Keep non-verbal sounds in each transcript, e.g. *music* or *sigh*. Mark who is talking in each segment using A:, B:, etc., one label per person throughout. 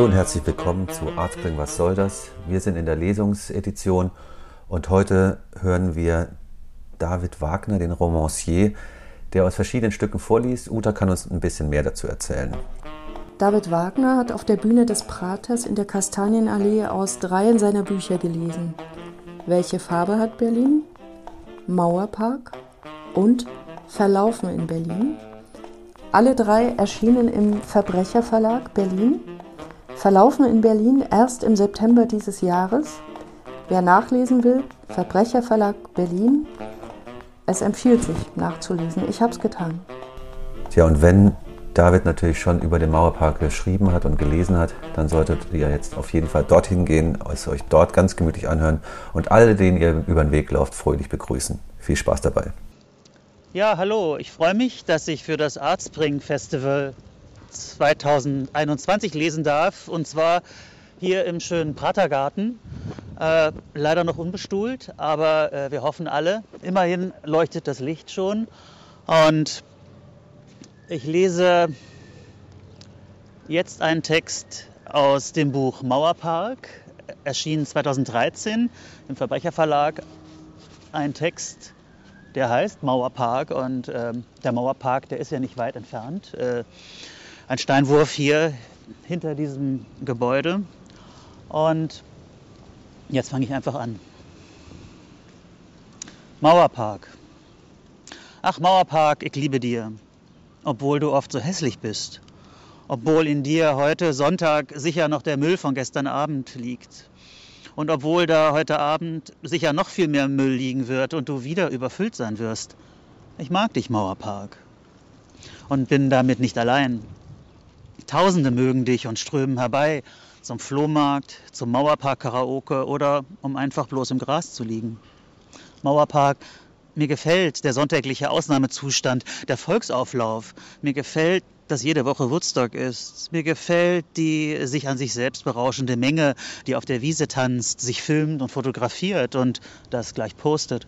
A: Hallo und herzlich willkommen zu Artspring Was soll das? Wir sind in der Lesungsedition und heute hören wir David Wagner, den Romancier, der aus verschiedenen Stücken vorliest. Uta kann uns ein bisschen mehr dazu erzählen.
B: David Wagner hat auf der Bühne des Praters in der Kastanienallee aus dreien seiner Bücher gelesen. Welche Farbe hat Berlin? Mauerpark und Verlaufen in Berlin. Alle drei erschienen im Verbrecherverlag Berlin. Verlaufen in Berlin erst im September dieses Jahres. Wer nachlesen will, Verbrecherverlag Berlin. Es empfiehlt sich nachzulesen. Ich habe es getan.
A: Tja, und wenn David natürlich schon über den Mauerpark geschrieben hat und gelesen hat, dann solltet ihr jetzt auf jeden Fall dorthin gehen, es euch dort ganz gemütlich anhören und alle, denen ihr über den Weg lauft, fröhlich begrüßen. Viel Spaß dabei.
C: Ja, hallo, ich freue mich, dass ich für das Artspring Festival 2021 lesen darf und zwar hier im schönen Pratergarten. Äh, leider noch unbestuhlt, aber äh, wir hoffen alle. Immerhin leuchtet das Licht schon und ich lese jetzt einen Text aus dem Buch Mauerpark, erschienen 2013 im Verbrecherverlag. Ein Text, der heißt Mauerpark und äh, der Mauerpark, der ist ja nicht weit entfernt. Äh, ein Steinwurf hier hinter diesem Gebäude. Und jetzt fange ich einfach an. Mauerpark. Ach Mauerpark, ich liebe dir obwohl du oft so hässlich bist, obwohl in dir heute Sonntag sicher noch der Müll von gestern Abend liegt und obwohl da heute Abend sicher noch viel mehr Müll liegen wird und du wieder überfüllt sein wirst. Ich mag dich, Mauerpark, und bin damit nicht allein. Tausende mögen dich und strömen herbei zum Flohmarkt, zum Mauerpark-Karaoke oder um einfach bloß im Gras zu liegen. Mauerpark mir gefällt der sonntägliche Ausnahmezustand, der Volksauflauf. Mir gefällt, dass jede Woche Woodstock ist. Mir gefällt die sich an sich selbst berauschende Menge, die auf der Wiese tanzt, sich filmt und fotografiert und das gleich postet.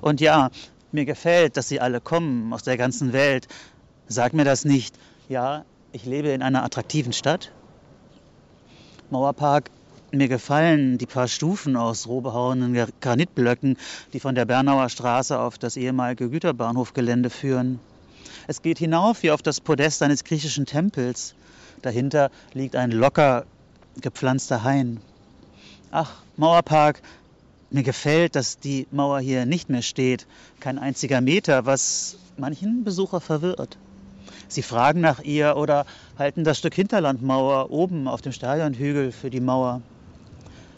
C: Und ja, mir gefällt, dass sie alle kommen aus der ganzen Welt. Sag mir das nicht. Ja, ich lebe in einer attraktiven Stadt. Mauerpark mir gefallen die paar Stufen aus roh behauenen Granitblöcken, die von der Bernauer Straße auf das ehemalige Güterbahnhofgelände führen. Es geht hinauf wie auf das Podest eines griechischen Tempels. Dahinter liegt ein locker gepflanzter Hain. Ach, Mauerpark, mir gefällt, dass die Mauer hier nicht mehr steht. Kein einziger Meter, was manchen Besucher verwirrt. Sie fragen nach ihr oder halten das Stück Hinterlandmauer oben auf dem Stadionhügel für die Mauer.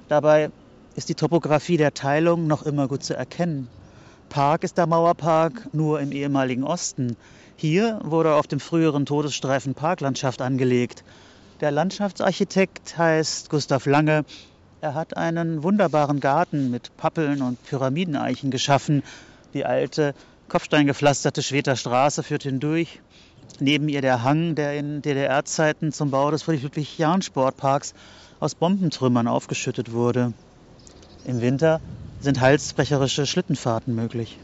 C: Dabei ist die Topographie der Teilung noch immer gut zu erkennen. Park ist der Mauerpark nur im ehemaligen Osten. Hier wurde auf dem früheren Todesstreifen Parklandschaft angelegt. Der Landschaftsarchitekt heißt Gustav Lange. Er hat einen wunderbaren Garten mit Pappeln und Pyramideneichen geschaffen. Die alte, kopfsteingepflasterte Schweter Straße führt hindurch. Neben ihr der Hang, der in DDR-Zeiten zum Bau des Friedrich-Jahn-Sportparks aus Bombentrümmern aufgeschüttet wurde. Im Winter sind halsbrecherische Schlittenfahrten möglich.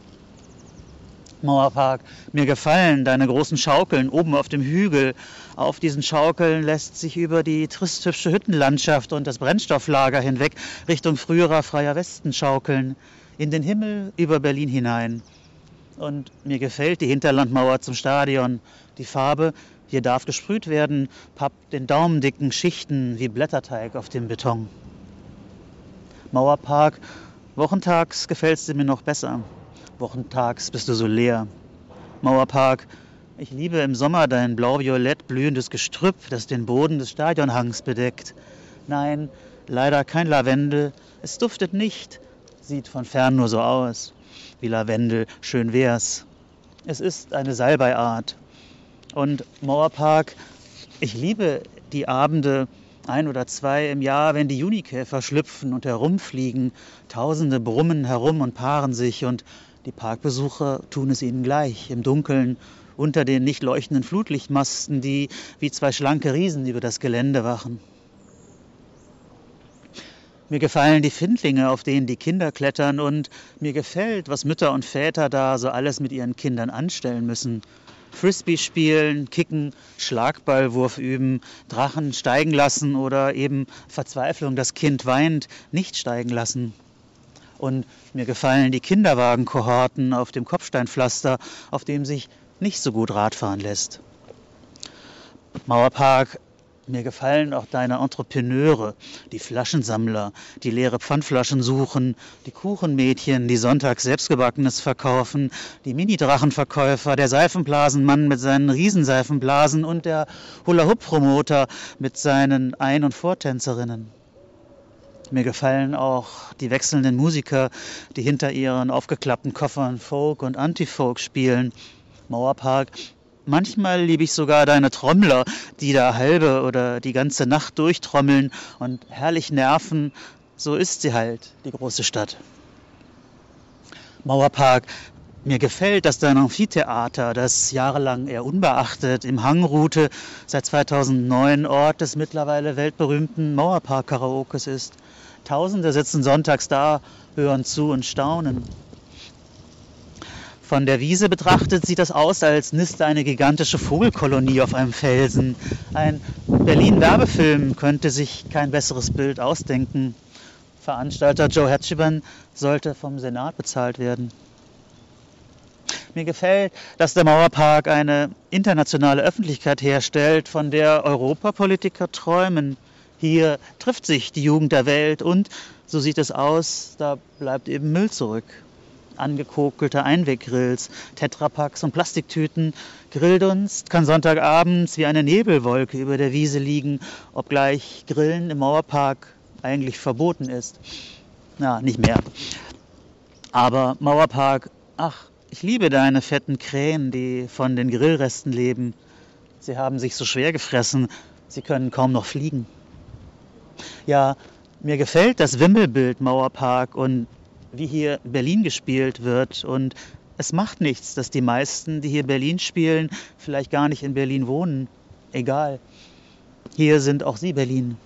C: Mauerpark, mir gefallen deine großen Schaukeln oben auf dem Hügel. Auf diesen Schaukeln lässt sich über die trist hübsche Hüttenlandschaft und das Brennstofflager hinweg Richtung früherer freier Westen schaukeln, in den Himmel über Berlin hinein. Und mir gefällt die Hinterlandmauer zum Stadion, die Farbe hier darf gesprüht werden, pappt in daumendicken Schichten wie Blätterteig auf dem Beton. Mauerpark, wochentags gefällst du mir noch besser. Wochentags bist du so leer. Mauerpark, ich liebe im Sommer dein blau-violett blühendes Gestrüpp, das den Boden des Stadionhangs bedeckt. Nein, leider kein Lavendel. Es duftet nicht, sieht von fern nur so aus. Wie Lavendel, schön wär's. Es ist eine Salbeiart, und Mauerpark, ich liebe die Abende, ein oder zwei im Jahr, wenn die Junikäfer schlüpfen und herumfliegen. Tausende brummen herum und paaren sich und die Parkbesucher tun es ihnen gleich, im Dunkeln, unter den nicht leuchtenden Flutlichtmasten, die wie zwei schlanke Riesen über das Gelände wachen. Mir gefallen die Findlinge, auf denen die Kinder klettern und mir gefällt, was Mütter und Väter da so alles mit ihren Kindern anstellen müssen. Frisbee spielen, kicken, Schlagballwurf üben, Drachen steigen lassen oder eben Verzweiflung, das Kind weint, nicht steigen lassen. Und mir gefallen die Kinderwagenkohorten auf dem Kopfsteinpflaster, auf dem sich nicht so gut Radfahren lässt. Mauerpark mir gefallen auch deine Entrepreneure, die Flaschensammler, die leere Pfandflaschen suchen, die Kuchenmädchen, die sonntags selbstgebackenes verkaufen, die Mini-Drachenverkäufer, der Seifenblasenmann mit seinen Riesenseifenblasen und der Hula-Hoop-Promoter mit seinen Ein- und Vortänzerinnen. Mir gefallen auch die wechselnden Musiker, die hinter ihren aufgeklappten Koffern Folk und Anti-Folk spielen. Mauerpark Manchmal liebe ich sogar deine Trommler, die da halbe oder die ganze Nacht durchtrommeln und herrlich nerven. So ist sie halt, die große Stadt. Mauerpark, mir gefällt, dass dein Amphitheater, das jahrelang eher unbeachtet im Hang ruhte, seit 2009 Ort des mittlerweile weltberühmten Mauerpark-Karaokes ist. Tausende sitzen sonntags da, hören zu und staunen. Von der Wiese betrachtet sieht das aus, als niste eine gigantische Vogelkolonie auf einem Felsen. Ein Berlin-Werbefilm könnte sich kein besseres Bild ausdenken. Veranstalter Joe Hatchiban sollte vom Senat bezahlt werden. Mir gefällt, dass der Mauerpark eine internationale Öffentlichkeit herstellt, von der Europapolitiker träumen. Hier trifft sich die Jugend der Welt und, so sieht es aus, da bleibt eben Müll zurück angekokelte Einweggrills, Tetrapacks und Plastiktüten. Grilldunst kann Sonntagabends wie eine Nebelwolke über der Wiese liegen, obgleich Grillen im Mauerpark eigentlich verboten ist. Na, nicht mehr. Aber Mauerpark, ach, ich liebe deine fetten Krähen, die von den Grillresten leben. Sie haben sich so schwer gefressen, sie können kaum noch fliegen. Ja, mir gefällt das Wimmelbild Mauerpark und wie hier Berlin gespielt wird. Und es macht nichts, dass die meisten, die hier Berlin spielen, vielleicht gar nicht in Berlin wohnen. Egal. Hier sind auch sie Berlin.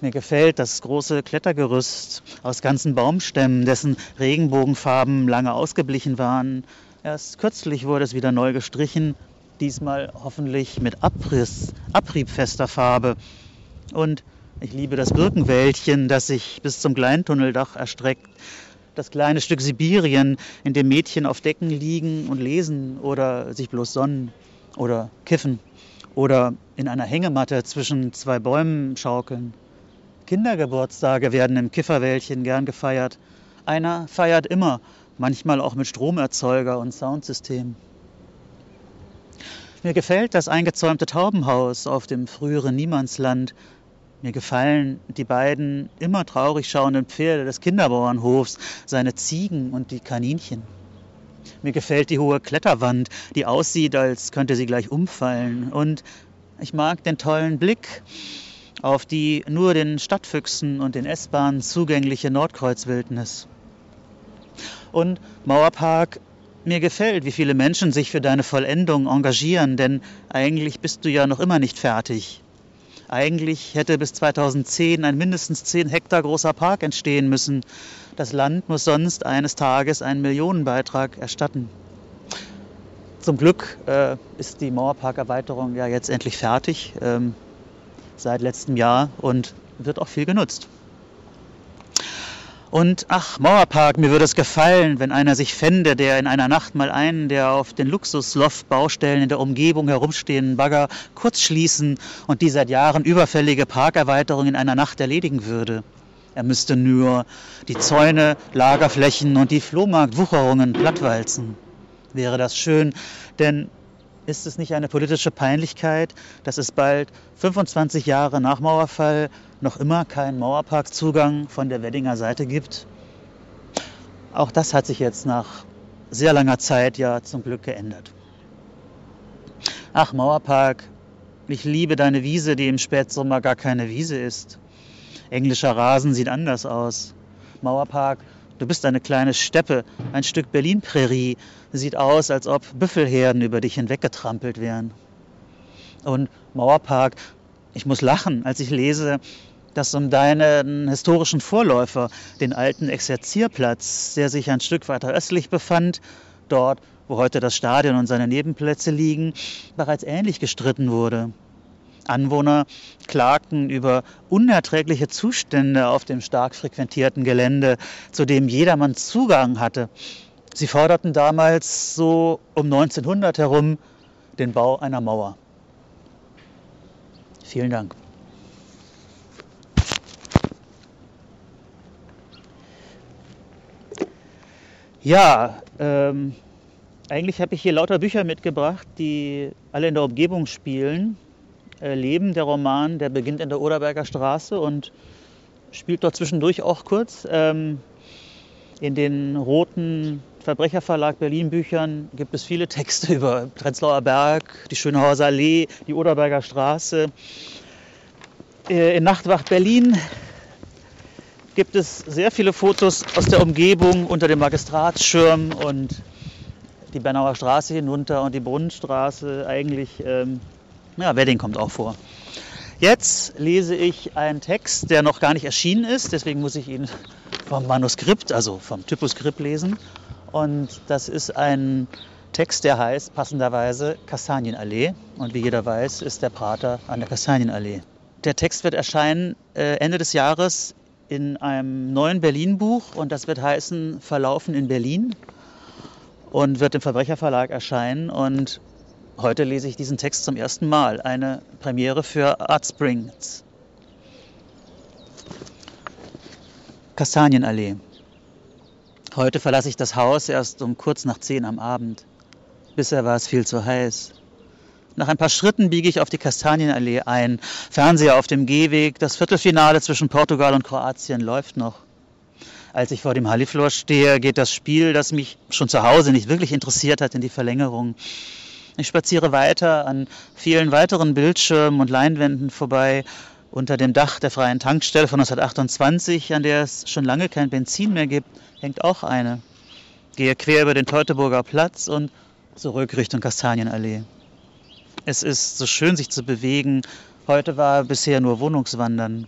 C: Mir gefällt das große Klettergerüst aus ganzen Baumstämmen, dessen Regenbogenfarben lange ausgeblichen waren. Erst kürzlich wurde es wieder neu gestrichen, diesmal hoffentlich mit Abriss, abriebfester Farbe. Und ich liebe das Birkenwäldchen, das sich bis zum Kleintunneldach erstreckt. Das kleine Stück Sibirien, in dem Mädchen auf Decken liegen und lesen oder sich bloß sonnen oder kiffen oder in einer Hängematte zwischen zwei Bäumen schaukeln. Kindergeburtstage werden im Kifferwäldchen gern gefeiert. Einer feiert immer, manchmal auch mit Stromerzeuger und Soundsystem. Mir gefällt das eingezäumte Taubenhaus auf dem früheren Niemandsland, mir gefallen die beiden immer traurig schauenden Pferde des Kinderbauernhofs, seine Ziegen und die Kaninchen. Mir gefällt die hohe Kletterwand, die aussieht, als könnte sie gleich umfallen. Und ich mag den tollen Blick auf die nur den Stadtfüchsen und den S-Bahnen zugängliche Nordkreuzwildnis. Und Mauerpark, mir gefällt, wie viele Menschen sich für deine Vollendung engagieren, denn eigentlich bist du ja noch immer nicht fertig. Eigentlich hätte bis 2010 ein mindestens 10 Hektar großer Park entstehen müssen. Das Land muss sonst eines Tages einen Millionenbeitrag erstatten. Zum Glück äh, ist die Mauerparkerweiterung ja jetzt endlich fertig ähm, seit letztem Jahr und wird auch viel genutzt. Und ach, Mauerpark, mir würde es gefallen, wenn einer sich fände, der in einer Nacht mal einen der auf den Luxusloft-Baustellen in der Umgebung herumstehenden Bagger kurz schließen und die seit Jahren überfällige Parkerweiterung in einer Nacht erledigen würde. Er müsste nur die Zäune, Lagerflächen und die Flohmarktwucherungen plattwalzen. Wäre das schön, denn ist es nicht eine politische Peinlichkeit, dass es bald 25 Jahre nach Mauerfall noch immer keinen Mauerparkzugang von der Weddinger Seite gibt? Auch das hat sich jetzt nach sehr langer Zeit ja zum Glück geändert. Ach, Mauerpark, ich liebe deine Wiese, die im Spätsommer gar keine Wiese ist. Englischer Rasen sieht anders aus. Mauerpark, Du bist eine kleine Steppe, ein Stück Berlin-Prärie. Sieht aus, als ob Büffelherden über dich hinweggetrampelt wären. Und Mauerpark, ich muss lachen, als ich lese, dass um deinen historischen Vorläufer, den alten Exerzierplatz, der sich ein Stück weiter östlich befand, dort wo heute das Stadion und seine Nebenplätze liegen, bereits ähnlich gestritten wurde. Anwohner klagten über unerträgliche Zustände auf dem stark frequentierten Gelände, zu dem jedermann Zugang hatte. Sie forderten damals so um 1900 herum den Bau einer Mauer. Vielen Dank. Ja, ähm, eigentlich habe ich hier lauter Bücher mitgebracht, die alle in der Umgebung spielen. Äh, Leben, der Roman, der beginnt in der Oderberger Straße und spielt dort zwischendurch auch kurz. Ähm, in den roten Verbrecherverlag Berlin Büchern gibt es viele Texte *laughs* über Prenzlauer Berg, die Schönhauser Allee, die Oderberger Straße. Äh, in Nachtwacht Berlin gibt es sehr viele Fotos aus der Umgebung unter dem Magistratsschirm und die Bernauer Straße hinunter und die Brunnenstraße. Eigentlich, ähm, ja, Wedding kommt auch vor. Jetzt lese ich einen Text, der noch gar nicht erschienen ist, deswegen muss ich ihn vom Manuskript, also vom Typoskript lesen. Und das ist ein Text, der heißt passenderweise Kastanienallee. Und wie jeder weiß, ist der Prater an der Kastanienallee. Der Text wird erscheinen äh, Ende des Jahres in einem neuen Berlin-Buch und das wird heißen Verlaufen in Berlin und wird im Verbrecherverlag erscheinen. Und heute lese ich diesen Text zum ersten Mal, eine Premiere für Art Springs. Kastanienallee. Heute verlasse ich das Haus erst um kurz nach zehn am Abend. Bisher war es viel zu heiß. Nach ein paar Schritten biege ich auf die Kastanienallee ein. Fernseher auf dem Gehweg. Das Viertelfinale zwischen Portugal und Kroatien läuft noch. Als ich vor dem Halliflor stehe, geht das Spiel, das mich schon zu Hause nicht wirklich interessiert hat, in die Verlängerung. Ich spaziere weiter an vielen weiteren Bildschirmen und Leinwänden vorbei, unter dem Dach der freien Tankstelle von 1928, an der es schon lange kein Benzin mehr gibt, hängt auch eine. Gehe quer über den Teutoburger Platz und zurück Richtung Kastanienallee. Es ist so schön, sich zu bewegen. Heute war bisher nur Wohnungswandern.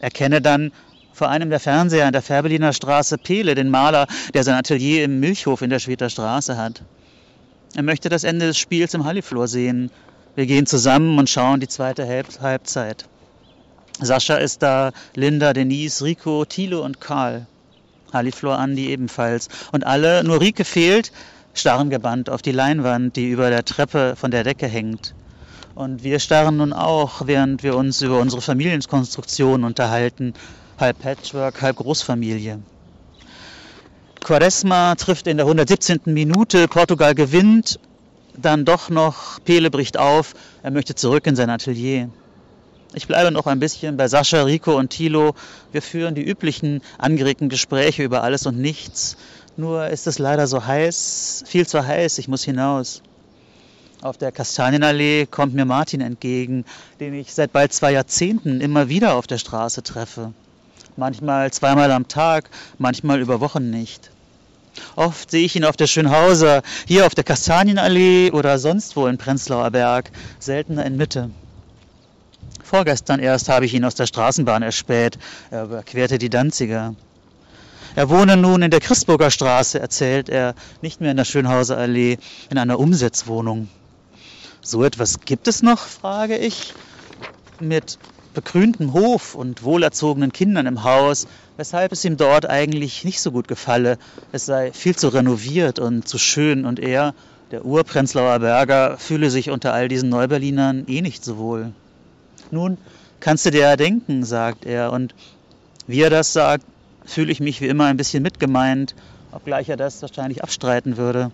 C: Erkenne dann vor einem der Fernseher an der Färbeliner Straße Pele, den Maler, der sein Atelier im Milchhof in der Schweter Straße hat. Er möchte das Ende des Spiels im Halliflor sehen. Wir gehen zusammen und schauen die zweite Halbzeit. Sascha ist da, Linda, Denise, Rico, Thilo und Karl. Halliflor Andi ebenfalls. Und alle, nur Rike fehlt, starren gebannt auf die Leinwand, die über der Treppe von der Decke hängt. Und wir starren nun auch, während wir uns über unsere Familienkonstruktion unterhalten, halb Patchwork, halb Großfamilie. Quaresma trifft in der 117. Minute, Portugal gewinnt, dann doch noch, Pele bricht auf, er möchte zurück in sein Atelier. Ich bleibe noch ein bisschen bei Sascha, Rico und Thilo. Wir führen die üblichen angeregten Gespräche über alles und nichts. Nur ist es leider so heiß, viel zu heiß, ich muss hinaus. Auf der Kastanienallee kommt mir Martin entgegen, den ich seit bald zwei Jahrzehnten immer wieder auf der Straße treffe. Manchmal zweimal am Tag, manchmal über Wochen nicht. Oft sehe ich ihn auf der Schönhauser, hier auf der Kastanienallee oder sonst wo in Prenzlauer Berg, seltener in Mitte. Vorgestern erst habe ich ihn aus der Straßenbahn erspäht. Er überquerte die Danziger. Er wohne nun in der Christburger Straße, erzählt er, nicht mehr in der Schönhauser Allee, in einer Umsetzwohnung. So etwas gibt es noch, frage ich, mit begrüntem Hof und wohlerzogenen Kindern im Haus, weshalb es ihm dort eigentlich nicht so gut gefalle. Es sei viel zu renoviert und zu schön und er, der Urprenzlauer Berger, fühle sich unter all diesen Neuberlinern eh nicht so wohl. Nun kannst du dir ja denken, sagt er, und wie er das sagt, fühle ich mich wie immer ein bisschen mitgemeint, obgleich er das wahrscheinlich abstreiten würde.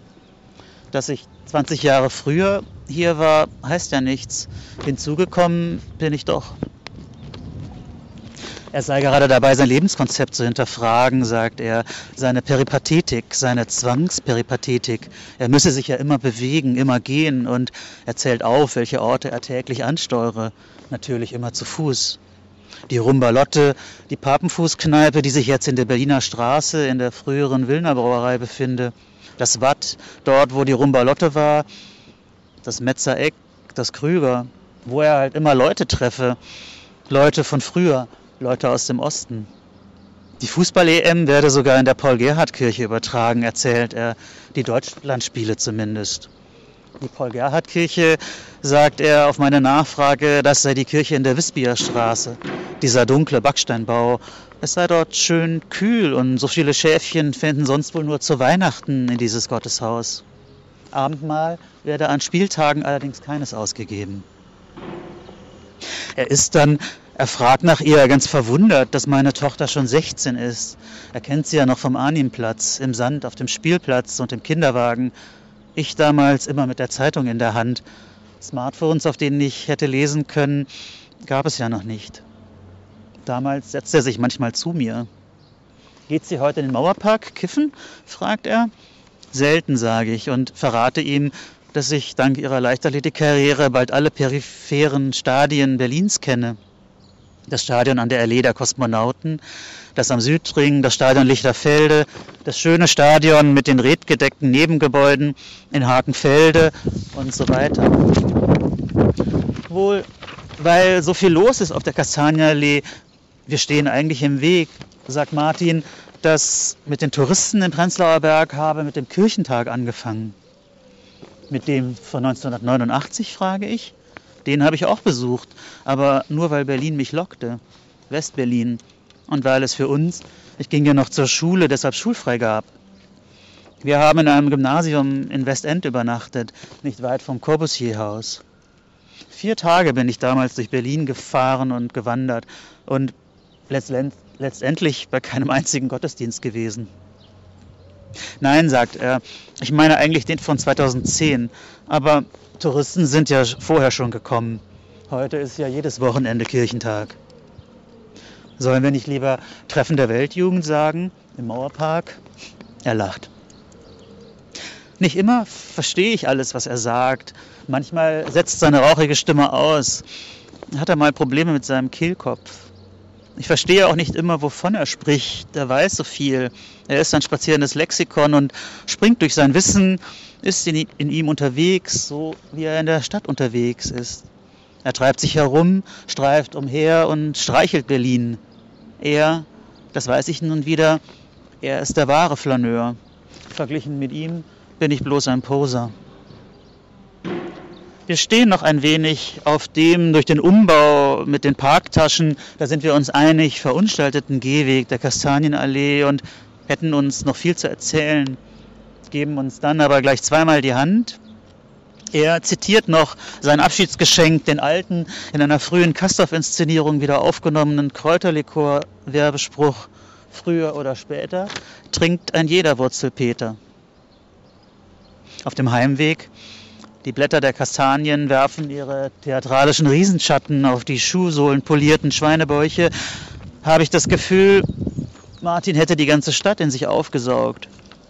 C: Dass ich 20 Jahre früher hier war, heißt ja nichts. Hinzugekommen bin ich doch. Er sei gerade dabei, sein Lebenskonzept zu hinterfragen, sagt er, seine Peripathetik, seine Zwangsperipathetik. Er müsse sich ja immer bewegen, immer gehen und er zählt auf, welche Orte er täglich ansteuere. Natürlich immer zu Fuß die Rumbalotte, die Papenfußkneipe, die sich jetzt in der Berliner Straße in der früheren Wilner Brauerei befinde, das Watt, dort wo die Rumbalotte war, das Metzereck, das Krüger, wo er halt immer Leute treffe, Leute von früher, Leute aus dem Osten. Die Fußball-EM werde sogar in der Paul-Gerhardt-Kirche übertragen, erzählt er, die Deutschlandspiele zumindest. Die Paul-Gerhardt-Kirche, sagt er auf meine Nachfrage, das sei die Kirche in der Wispierstraße, dieser dunkle Backsteinbau. Es sei dort schön kühl und so viele Schäfchen fänden sonst wohl nur zu Weihnachten in dieses Gotteshaus. Abendmahl werde an Spieltagen allerdings keines ausgegeben. Er ist dann er fragt nach ihr, ganz verwundert, dass meine Tochter schon 16 ist. Er kennt sie ja noch vom Arnimplatz, im Sand, auf dem Spielplatz und im Kinderwagen. Ich damals immer mit der Zeitung in der Hand. Smartphones, auf denen ich hätte lesen können, gab es ja noch nicht. Damals setzt er sich manchmal zu mir. Geht sie heute in den Mauerpark kiffen? fragt er. Selten, sage ich und verrate ihm, dass ich dank ihrer Leichtathletikkarriere bald alle peripheren Stadien Berlins kenne das Stadion an der Allee der Kosmonauten, das am Südring, das Stadion Lichterfelde, das schöne Stadion mit den redgedeckten Nebengebäuden in Hakenfelde und so weiter. Wohl, weil so viel los ist auf der Kastanienallee, wir stehen eigentlich im Weg, sagt Martin, das mit den Touristen im Prenzlauer Berg habe mit dem Kirchentag angefangen. Mit dem von 1989, frage ich. Den habe ich auch besucht, aber nur weil Berlin mich lockte. Westberlin. Und weil es für uns, ich ging ja noch zur Schule, deshalb schulfrei gab. Wir haben in einem Gymnasium in Westend übernachtet, nicht weit vom Corbusier-Haus. Vier Tage bin ich damals durch Berlin gefahren und gewandert und letztendlich bei keinem einzigen Gottesdienst gewesen. Nein, sagt er, ich meine eigentlich den von 2010, aber Touristen sind ja vorher schon gekommen. Heute ist ja jedes Wochenende Kirchentag. Sollen wir nicht lieber Treffen der Weltjugend sagen, im Mauerpark? Er lacht. Nicht immer verstehe ich alles, was er sagt. Manchmal setzt seine rauchige Stimme aus. Hat er mal Probleme mit seinem Kehlkopf. Ich verstehe auch nicht immer, wovon er spricht. Er weiß so viel. Er ist ein spazierendes Lexikon und springt durch sein Wissen ist in, in ihm unterwegs, so wie er in der Stadt unterwegs ist. Er treibt sich herum, streift umher und streichelt Berlin. Er, das weiß ich nun wieder, er ist der wahre Flaneur. Verglichen mit ihm bin ich bloß ein Poser. Wir stehen noch ein wenig auf dem durch den Umbau mit den Parktaschen, da sind wir uns einig, verunstalteten Gehweg der Kastanienallee und hätten uns noch viel zu erzählen geben uns dann aber gleich zweimal die Hand. Er zitiert noch sein Abschiedsgeschenk, den alten, in einer frühen Kastorf-Inszenierung wieder aufgenommenen Kräuterlikor-Werbespruch. Früher oder später trinkt ein jeder Wurzelpeter. Auf dem Heimweg, die Blätter der Kastanien werfen ihre theatralischen Riesenschatten auf die schuhsohlenpolierten Schweinebäuche, habe ich das Gefühl, Martin hätte die ganze Stadt in sich aufgesaugt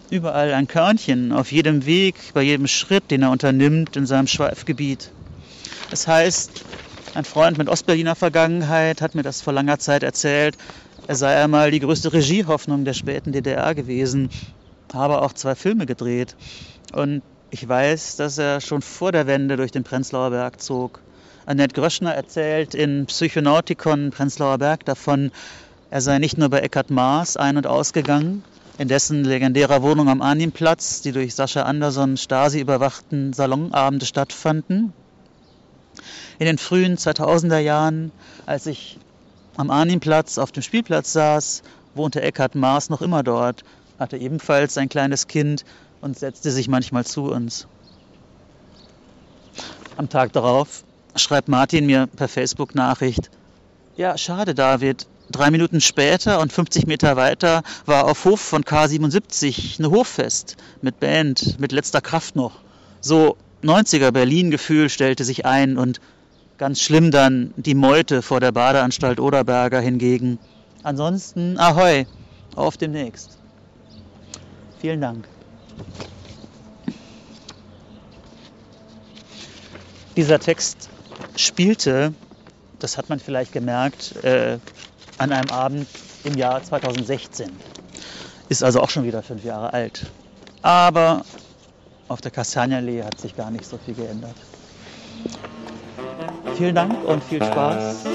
C: überall ein Körnchen, auf jedem Weg, bei jedem Schritt, den er unternimmt in seinem Schweifgebiet. Das heißt, ein Freund mit Ostberliner Vergangenheit hat mir das vor langer Zeit erzählt. Er sei einmal die größte Regiehoffnung der späten DDR gewesen, habe auch zwei Filme gedreht. Und ich weiß, dass er schon vor der Wende durch den Prenzlauer Berg zog. Annette Gröschner erzählt in Psychonautikon Prenzlauer Berg davon, er sei nicht nur bei Eckhard Maas ein- und ausgegangen, in dessen legendärer Wohnung am Arnimplatz die durch Sascha Anderson Stasi überwachten Salonabende stattfanden. In den frühen 2000er Jahren, als ich am Arnimplatz auf dem Spielplatz saß, wohnte Eckhard Maas noch immer dort, hatte ebenfalls ein kleines Kind und setzte sich manchmal zu uns. Am Tag darauf schreibt Martin mir per Facebook-Nachricht, ja, schade, David, Drei Minuten später und 50 Meter weiter war auf Hof von K77 eine Hoffest mit Band, mit letzter Kraft noch. So 90er Berlin-Gefühl stellte sich ein und ganz schlimm dann die Meute vor der Badeanstalt Oderberger hingegen. Ansonsten Ahoi, auf demnächst. Vielen Dank. Dieser Text spielte, das hat man vielleicht gemerkt, äh, an einem Abend im Jahr 2016. Ist also auch schon wieder fünf Jahre alt. Aber auf der Kastanienallee hat sich gar nicht so viel geändert. Vielen Dank und viel Spaß.